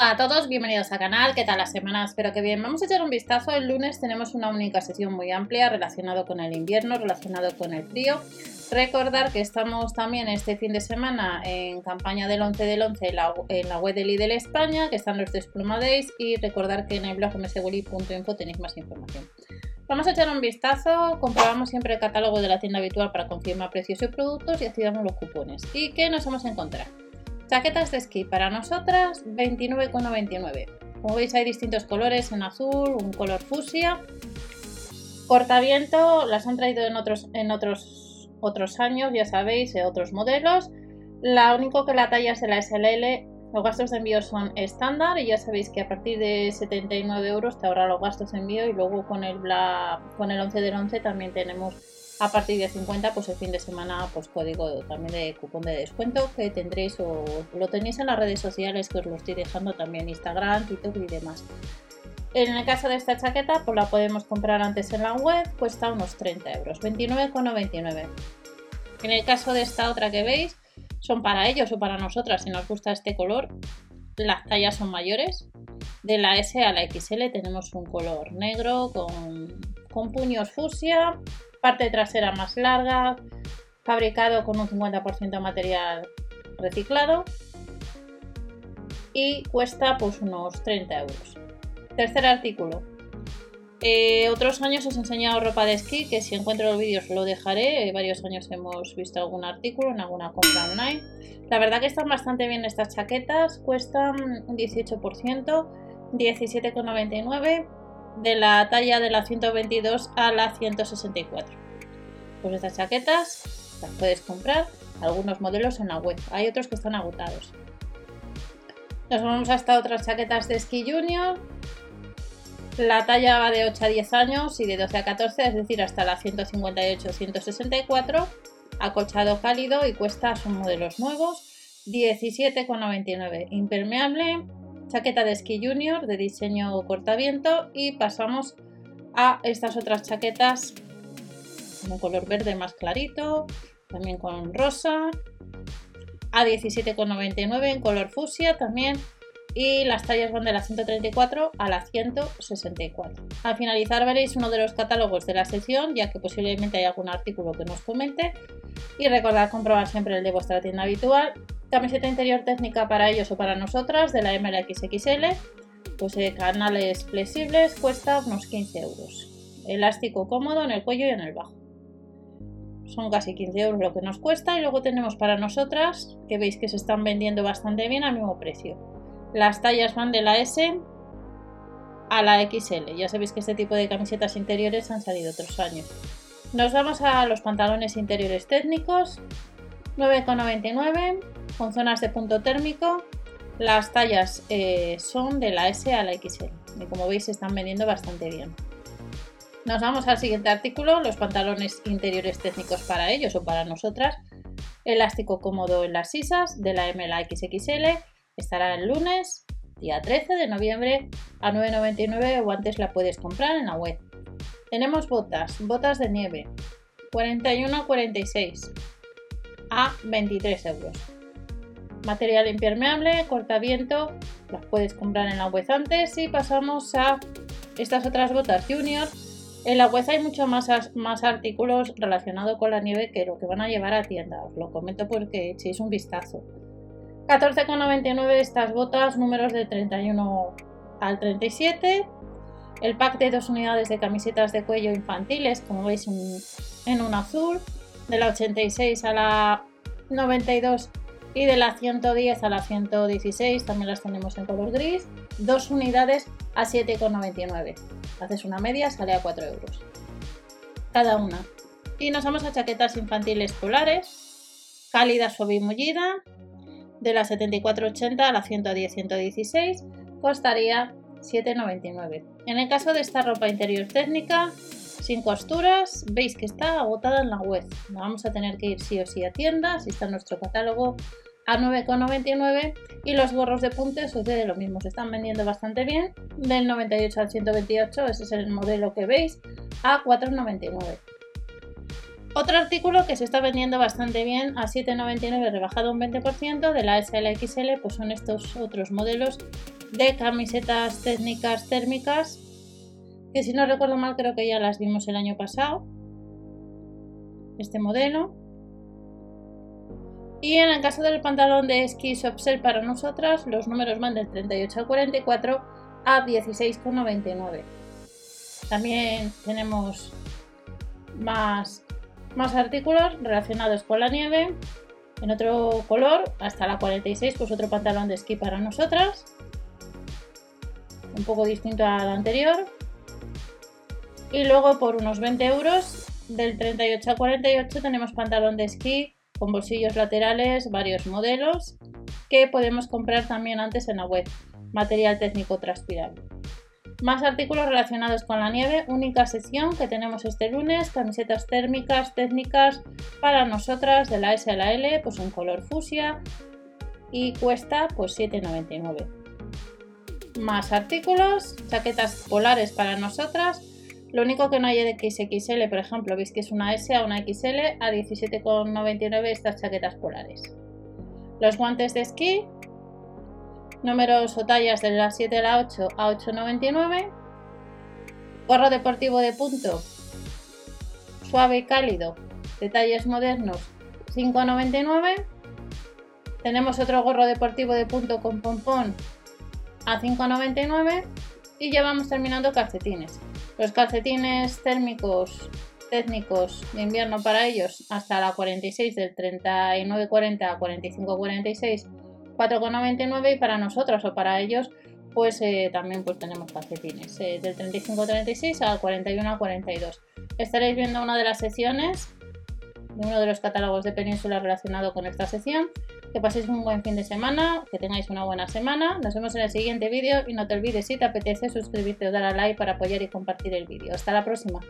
Hola a todos, bienvenidos al canal, ¿qué tal la semana? Espero que bien. Vamos a echar un vistazo, el lunes tenemos una única sesión muy amplia relacionado con el invierno, relacionado con el frío. Recordar que estamos también este fin de semana en campaña del 11 del 11 en la, web de Lidl España, que están los Despluma Days, y recordar que en el blog mseguri.info tenéis más información. Vamos a echar un vistazo, comprobamos siempre el catálogo de la tienda habitual para confirmar precios y productos y activamos los cupones. ¿Y qué nos vamos a encontrar? Chaquetas de esquí para nosotras, 29,99. Como veis hay distintos colores, en azul, un color fusia. Cortaviento, las han traído en otros, en otros, otros años, ya sabéis, en otros modelos. La único que la talla es de la SLL, los gastos de envío son estándar y ya sabéis que a partir de 79 euros te ahorra los gastos de envío y luego con el, con el 11 del 11 también tenemos a partir de 50 pues el fin de semana pues código también de cupón de descuento que tendréis o lo tenéis en las redes sociales que os lo estoy dejando también Instagram, TikTok y demás. En el caso de esta chaqueta pues la podemos comprar antes en la web, cuesta unos 30 euros, 29,99. En el caso de esta otra que veis, son para ellos o para nosotras si nos gusta este color. Las tallas son mayores. De la S a la XL tenemos un color negro con, con puños fusia, parte trasera más larga, fabricado con un 50% material reciclado y cuesta pues unos 30 euros. Tercer artículo. Eh, otros años os he enseñado ropa de esquí, que si encuentro los vídeos lo dejaré. varios años hemos visto algún artículo en alguna compra online. La verdad que están bastante bien estas chaquetas, cuestan un 18%, 17,99 de la talla de la 122 a la 164. Pues estas chaquetas las puedes comprar, algunos modelos en la web, hay otros que están agotados. Nos vamos hasta otras chaquetas de Ski Junior. La talla va de 8 a 10 años y de 12 a 14, es decir, hasta la 158-164. Acolchado cálido y cuesta, son modelos nuevos, 17,99. Impermeable, chaqueta de Ski Junior de diseño cortaviento y pasamos a estas otras chaquetas con color verde más clarito, también con rosa, a 17,99 en color fusia también y las tallas van de la 134 a la 164. Al finalizar veréis uno de los catálogos de la sección ya que posiblemente hay algún artículo que nos comente y recordad comprobar siempre el de vuestra tienda habitual Camiseta interior técnica para ellos o para nosotras de la MLXXL. Posee canales flexibles, cuesta unos 15 euros. Elástico cómodo en el cuello y en el bajo. Son casi 15 euros lo que nos cuesta y luego tenemos para nosotras, que veis que se están vendiendo bastante bien al mismo precio. Las tallas van de la S a la XL. Ya sabéis que este tipo de camisetas interiores han salido otros años. Nos vamos a los pantalones interiores técnicos. 9,99 con zonas de punto térmico. Las tallas eh, son de la S a la XL y como veis están vendiendo bastante bien. Nos vamos al siguiente artículo, los pantalones interiores técnicos para ellos o para nosotras. Elástico cómodo en las sisas de la M a la XXL. Estará el lunes, día 13 de noviembre, a 9,99 o antes la puedes comprar en la web. Tenemos botas, botas de nieve, 41 a 46 a 23 euros. Material impermeable, cortaviento, las puedes comprar en la web antes y pasamos a estas otras botas junior. En la web hay mucho más, más artículos relacionados con la nieve que lo que van a llevar a tienda. Os lo comento porque echéis un vistazo. 14,99 estas botas, números de 31 al 37. El pack de dos unidades de camisetas de cuello infantiles, como veis en un azul. De la 86 a la 92 y de la 110 a la 116 también las tenemos en color gris. Dos unidades a 7,99. Haces una media, sale a 4 euros. Cada una. Y nos vamos a chaquetas infantiles polares. Cálida, suave y mullida. De la 74,80 a la 110-116 costaría 7,99. En el caso de esta ropa interior técnica, sin costuras, veis que está agotada en la web. vamos a tener que ir sí o sí a tiendas, si está en nuestro catálogo a 9,99 y los gorros de punte sucede lo mismo, se están vendiendo bastante bien, del 98 al 128, ese es el modelo que veis, a 4,99. Otro artículo que se está vendiendo bastante bien a 7,99 rebajado un 20% de la SLXL pues son estos otros modelos de camisetas técnicas térmicas, que si no recuerdo mal creo que ya las vimos el año pasado. Este modelo. Y en el caso del pantalón de esquí Sopsel para nosotras, los números van del 38 al 44 a 16,99. También tenemos más, más artículos relacionados con la nieve. En otro color, hasta la 46, pues otro pantalón de esquí para nosotras. Un poco distinto al anterior. Y luego por unos 20 euros, del 38 al 48, tenemos pantalón de esquí con bolsillos laterales, varios modelos, que podemos comprar también antes en la web. Material técnico transpirable. Más artículos relacionados con la nieve, única sección que tenemos este lunes, camisetas térmicas técnicas para nosotras de la S a la L, pues en color fusia y cuesta pues 7,99. Más artículos, chaquetas polares para nosotras, lo único que no hay de XXL, por ejemplo, veis que es una S a una XL a 17,99 estas chaquetas polares. Los guantes de esquí, números o tallas de la 7 a la 8 a 8,99. Gorro deportivo de punto, suave y cálido, detalles modernos, 5,99. Tenemos otro gorro deportivo de punto con pompón a 5,99 y ya vamos terminando calcetines. Los calcetines térmicos técnicos de invierno para ellos hasta la 46 del 39.40 a 45.46 4,99 y para nosotros o para ellos pues eh, también pues tenemos calcetines eh, del 35.36 al 41.42 estaréis viendo una de las secciones de uno de los catálogos de península relacionado con esta sección que paséis un buen fin de semana, que tengáis una buena semana. Nos vemos en el siguiente vídeo y no te olvides si te apetece suscribirte o dar a like para apoyar y compartir el vídeo. Hasta la próxima.